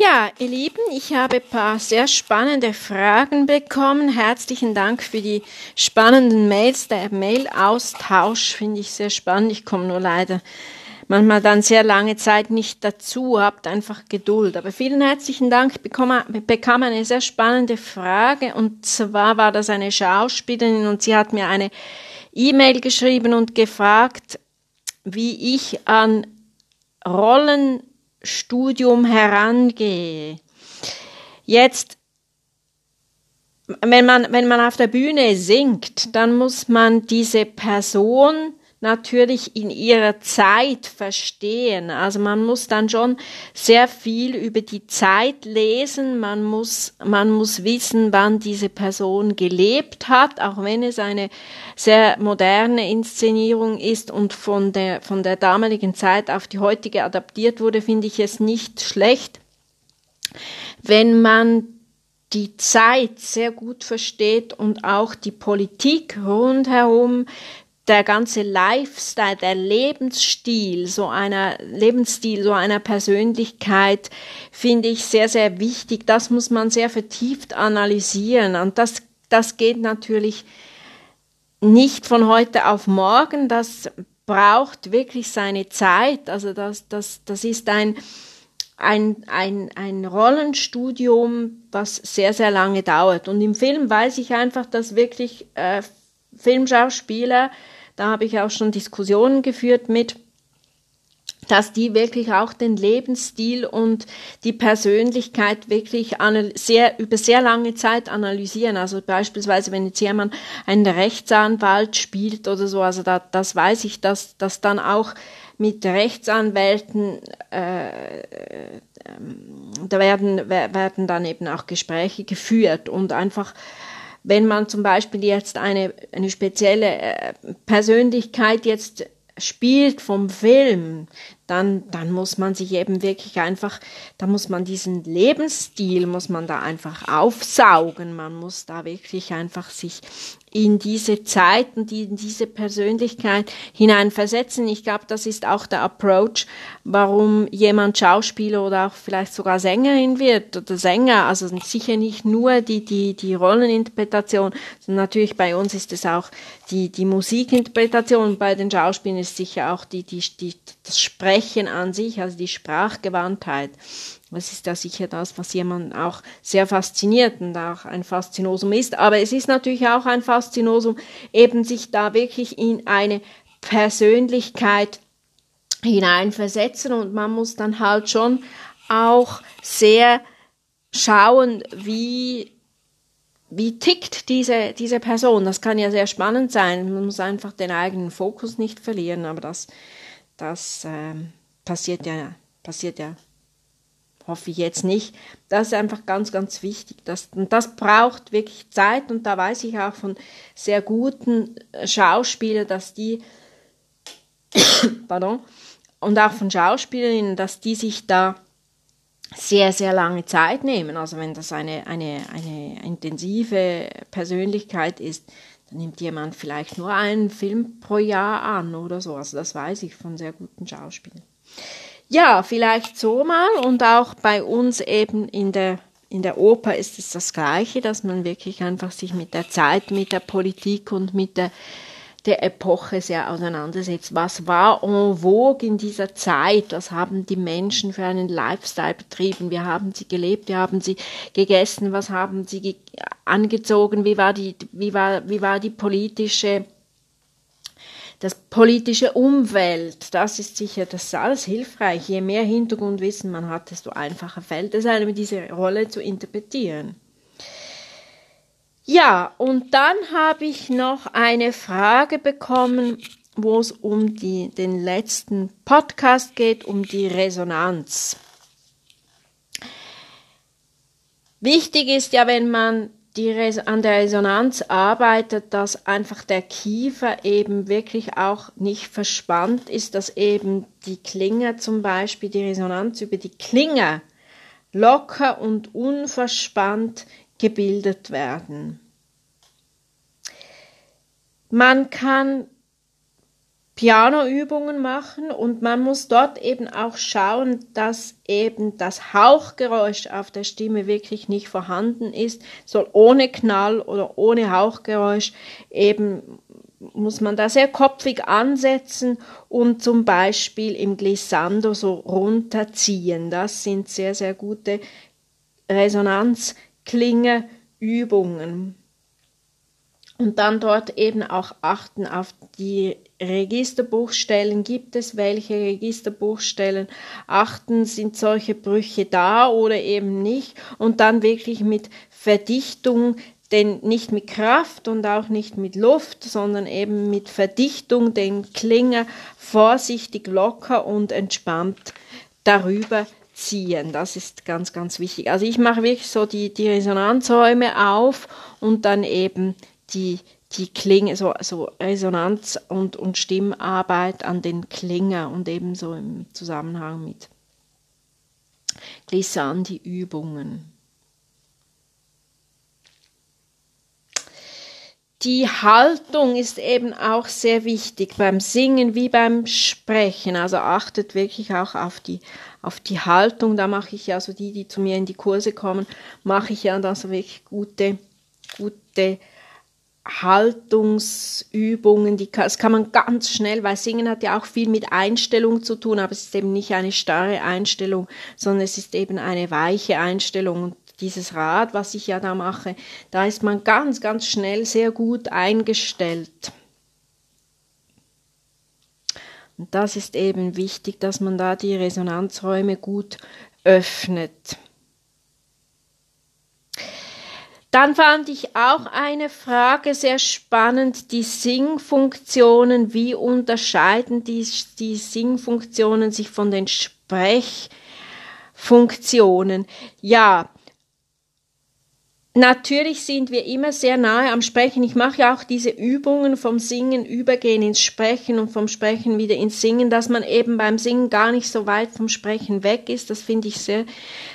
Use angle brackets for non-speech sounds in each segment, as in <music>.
Ja, ihr Lieben, ich habe ein paar sehr spannende Fragen bekommen. Herzlichen Dank für die spannenden Mails. Der Mail-Austausch finde ich sehr spannend. Ich komme nur leider manchmal dann sehr lange Zeit nicht dazu. Habt einfach Geduld. Aber vielen herzlichen Dank. Ich bekomme, bekam eine sehr spannende Frage. Und zwar war das eine Schauspielerin und sie hat mir eine E-Mail geschrieben und gefragt, wie ich an Rollen Studium herangehe. Jetzt, wenn man, wenn man auf der Bühne singt, dann muss man diese Person natürlich in ihrer Zeit verstehen. Also man muss dann schon sehr viel über die Zeit lesen. Man muss, man muss wissen, wann diese Person gelebt hat, auch wenn es eine sehr moderne Inszenierung ist und von der, von der damaligen Zeit auf die heutige adaptiert wurde, finde ich es nicht schlecht, wenn man die Zeit sehr gut versteht und auch die Politik rundherum der ganze Lifestyle, der Lebensstil, so einer Lebensstil, so einer Persönlichkeit, finde ich sehr, sehr wichtig. Das muss man sehr vertieft analysieren. Und das, das geht natürlich nicht von heute auf morgen. Das braucht wirklich seine Zeit. Also das, das, das ist ein, ein, ein, ein Rollenstudium, was sehr, sehr lange dauert. Und im Film weiß ich einfach, dass wirklich äh, Filmschauspieler da habe ich auch schon Diskussionen geführt mit, dass die wirklich auch den Lebensstil und die Persönlichkeit wirklich sehr, über sehr lange Zeit analysieren. Also beispielsweise, wenn jetzt jemand einen Rechtsanwalt spielt oder so, also da, das weiß ich, dass, dass dann auch mit Rechtsanwälten, äh, äh, da werden, werden dann eben auch Gespräche geführt und einfach wenn man zum Beispiel jetzt eine, eine spezielle äh, Persönlichkeit jetzt spielt vom Film, dann, dann muss man sich eben wirklich einfach, da muss man diesen Lebensstil, muss man da einfach aufsaugen. Man muss da wirklich einfach sich in diese Zeit und in diese Persönlichkeit hineinversetzen. Ich glaube, das ist auch der Approach, warum jemand Schauspieler oder auch vielleicht sogar Sängerin wird oder Sänger. Also sicher nicht nur die, die, die Rolleninterpretation, sondern natürlich bei uns ist es auch die, die Musikinterpretation. Bei den Schauspielern ist sicher auch die, die, die, das Sprechen an sich, also die Sprachgewandtheit. Das ist ja sicher das, was jemand auch sehr fasziniert und auch ein Faszinosum ist. Aber es ist natürlich auch ein Faszinosum, eben sich da wirklich in eine Persönlichkeit hineinversetzen und man muss dann halt schon auch sehr schauen, wie wie tickt diese, diese Person? Das kann ja sehr spannend sein. Man muss einfach den eigenen Fokus nicht verlieren, aber das, das äh, passiert ja, passiert ja hoffe ich jetzt nicht. Das ist einfach ganz, ganz wichtig. Das, und das braucht wirklich Zeit und da weiß ich auch von sehr guten äh, Schauspielern, dass die, <coughs> pardon, und auch von Schauspielerinnen, dass die sich da sehr, sehr lange Zeit nehmen. Also wenn das eine, eine, eine intensive Persönlichkeit ist, dann nimmt jemand vielleicht nur einen Film pro Jahr an oder so. Also das weiß ich von sehr guten Schauspielern. Ja, vielleicht so mal und auch bei uns eben in der in der Oper ist es das Gleiche, dass man wirklich einfach sich mit der Zeit, mit der Politik und mit der, der Epoche sehr auseinandersetzt. Was war en vogue in dieser Zeit? Was haben die Menschen für einen Lifestyle betrieben? Wie haben sie gelebt? Wie haben sie gegessen? Was haben sie angezogen? Wie war die, wie war, wie war die politische das politische Umwelt, das ist sicher, das ist alles hilfreich. Je mehr Hintergrundwissen man hat, desto einfacher fällt es einem, diese Rolle zu interpretieren. Ja, und dann habe ich noch eine Frage bekommen, wo es um die, den letzten Podcast geht, um die Resonanz. Wichtig ist ja, wenn man die an der Resonanz arbeitet, dass einfach der Kiefer eben wirklich auch nicht verspannt ist, dass eben die Klinge zum Beispiel, die Resonanz über die Klinge locker und unverspannt gebildet werden. Man kann Pianoübungen machen und man muss dort eben auch schauen, dass eben das Hauchgeräusch auf der Stimme wirklich nicht vorhanden ist, soll ohne Knall oder ohne Hauchgeräusch eben muss man da sehr kopfig ansetzen und zum Beispiel im Glissando so runterziehen. Das sind sehr, sehr gute Resonanzklingeübungen. Und dann dort eben auch achten auf die Registerbuchstellen. Gibt es welche Registerbuchstellen? Achten, sind solche Brüche da oder eben nicht? Und dann wirklich mit Verdichtung denn nicht mit Kraft und auch nicht mit Luft, sondern eben mit Verdichtung den Klinger vorsichtig locker und entspannt darüber ziehen. Das ist ganz, ganz wichtig. Also ich mache wirklich so die, die Resonanzräume auf und dann eben die, die Klinge, so, so Resonanz und, und Stimmarbeit an den Klinger und ebenso im Zusammenhang mit Glissandi-Übungen. Die Haltung ist eben auch sehr wichtig beim Singen wie beim Sprechen. Also achtet wirklich auch auf die, auf die Haltung. Da mache ich ja, also die, die zu mir in die Kurse kommen, mache ich ja dann so wirklich gute, gute Haltungsübungen, die kann, das kann man ganz schnell, weil Singen hat ja auch viel mit Einstellung zu tun, aber es ist eben nicht eine starre Einstellung, sondern es ist eben eine weiche Einstellung und dieses Rad, was ich ja da mache, da ist man ganz, ganz schnell sehr gut eingestellt. Und das ist eben wichtig, dass man da die Resonanzräume gut öffnet. Dann fand ich auch eine Frage sehr spannend, die Singfunktionen. Wie unterscheiden die, die Singfunktionen sich von den Sprechfunktionen? Ja, Natürlich sind wir immer sehr nahe am Sprechen. Ich mache ja auch diese Übungen vom Singen übergehen ins Sprechen und vom Sprechen wieder ins Singen, dass man eben beim Singen gar nicht so weit vom Sprechen weg ist. Das finde ich sehr,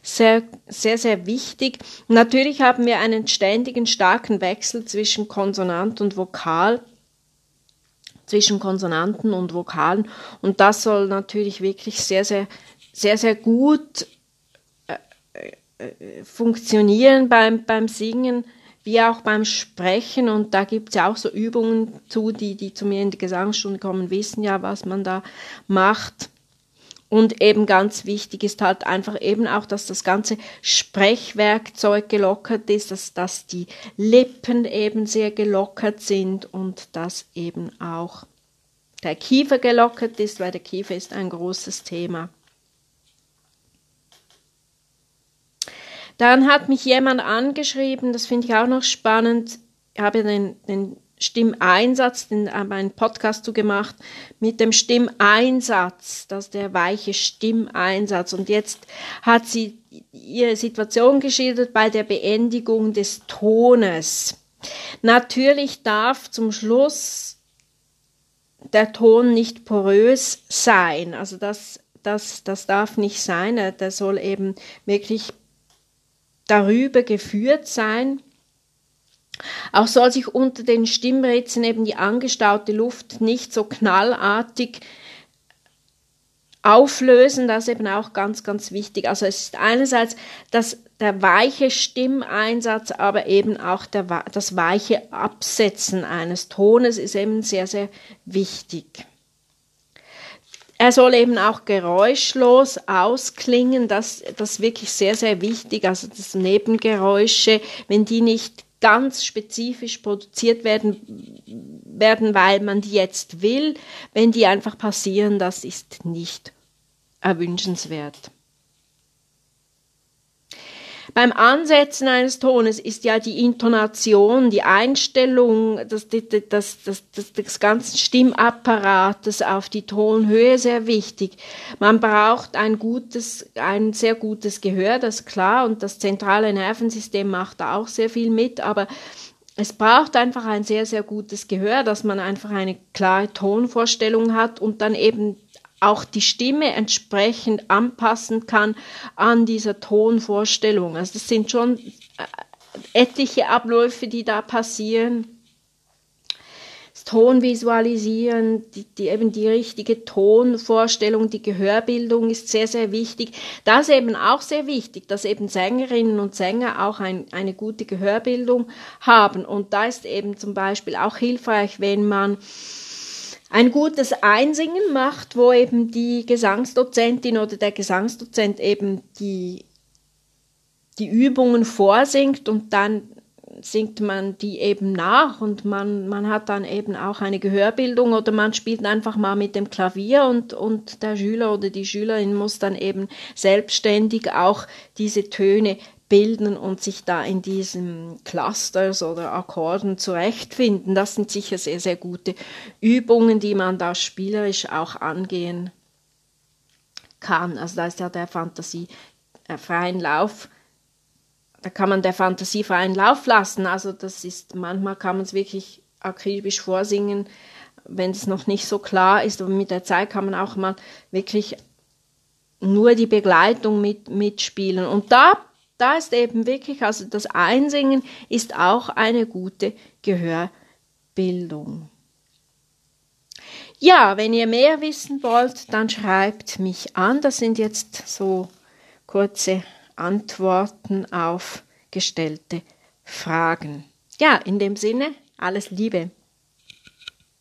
sehr, sehr, sehr wichtig. Natürlich haben wir einen ständigen starken Wechsel zwischen Konsonant und Vokal zwischen Konsonanten und Vokalen und das soll natürlich wirklich sehr, sehr, sehr, sehr gut funktionieren beim, beim Singen wie auch beim Sprechen. Und da gibt es ja auch so Übungen zu, die, die zu mir in die Gesangsstunde kommen, wissen ja, was man da macht. Und eben ganz wichtig ist halt einfach eben auch, dass das ganze Sprechwerkzeug gelockert ist, dass, dass die Lippen eben sehr gelockert sind und dass eben auch der Kiefer gelockert ist, weil der Kiefer ist ein großes Thema. Dann hat mich jemand angeschrieben, das finde ich auch noch spannend. Ich habe den, den Stimmeinsatz, den habe einen Podcast zu gemacht mit dem Stimmeinsatz, das ist der weiche Stimmeinsatz. Und jetzt hat sie ihre Situation geschildert bei der Beendigung des Tones. Natürlich darf zum Schluss der Ton nicht porös sein. Also das, das, das darf nicht sein. Der soll eben wirklich darüber geführt sein. Auch soll sich unter den Stimmritzen eben die angestaute Luft nicht so knallartig auflösen, das ist eben auch ganz, ganz wichtig. Also es ist einerseits das, der weiche Stimmeinsatz, aber eben auch der, das weiche Absetzen eines Tones ist eben sehr, sehr wichtig. Er soll eben auch geräuschlos ausklingen, das, das ist wirklich sehr, sehr wichtig. Also das Nebengeräusche, wenn die nicht ganz spezifisch produziert werden, werden, weil man die jetzt will, wenn die einfach passieren, das ist nicht erwünschenswert. Beim Ansetzen eines Tones ist ja die Intonation, die Einstellung des, des, des, des, ganzen Stimmapparates auf die Tonhöhe sehr wichtig. Man braucht ein gutes, ein sehr gutes Gehör, das ist klar, und das zentrale Nervensystem macht da auch sehr viel mit, aber es braucht einfach ein sehr, sehr gutes Gehör, dass man einfach eine klare Tonvorstellung hat und dann eben auch die Stimme entsprechend anpassen kann an dieser Tonvorstellung. Also das sind schon äh, etliche Abläufe, die da passieren. Es Ton visualisieren, die, die, eben die richtige Tonvorstellung, die Gehörbildung ist sehr, sehr wichtig. Das ist eben auch sehr wichtig, dass eben Sängerinnen und Sänger auch ein, eine gute Gehörbildung haben. Und da ist eben zum Beispiel auch hilfreich, wenn man ein gutes Einsingen macht, wo eben die Gesangsdozentin oder der Gesangsdozent eben die, die Übungen vorsingt und dann singt man die eben nach und man, man hat dann eben auch eine Gehörbildung oder man spielt einfach mal mit dem Klavier und, und der Schüler oder die Schülerin muss dann eben selbstständig auch diese Töne bilden und sich da in diesen Clusters oder Akkorden zurechtfinden. Das sind sicher sehr, sehr gute Übungen, die man da spielerisch auch angehen kann. Also da ist ja der Fantasie äh, freien Lauf da kann man der Fantasie freien Lauf lassen. Also das ist, manchmal kann man es wirklich akribisch vorsingen, wenn es noch nicht so klar ist. Aber mit der Zeit kann man auch mal wirklich nur die Begleitung mit, mitspielen. Und da, da ist eben wirklich, also das Einsingen ist auch eine gute Gehörbildung. Ja, wenn ihr mehr wissen wollt, dann schreibt mich an. Das sind jetzt so kurze Antworten auf gestellte Fragen. Ja, in dem Sinne, alles Liebe.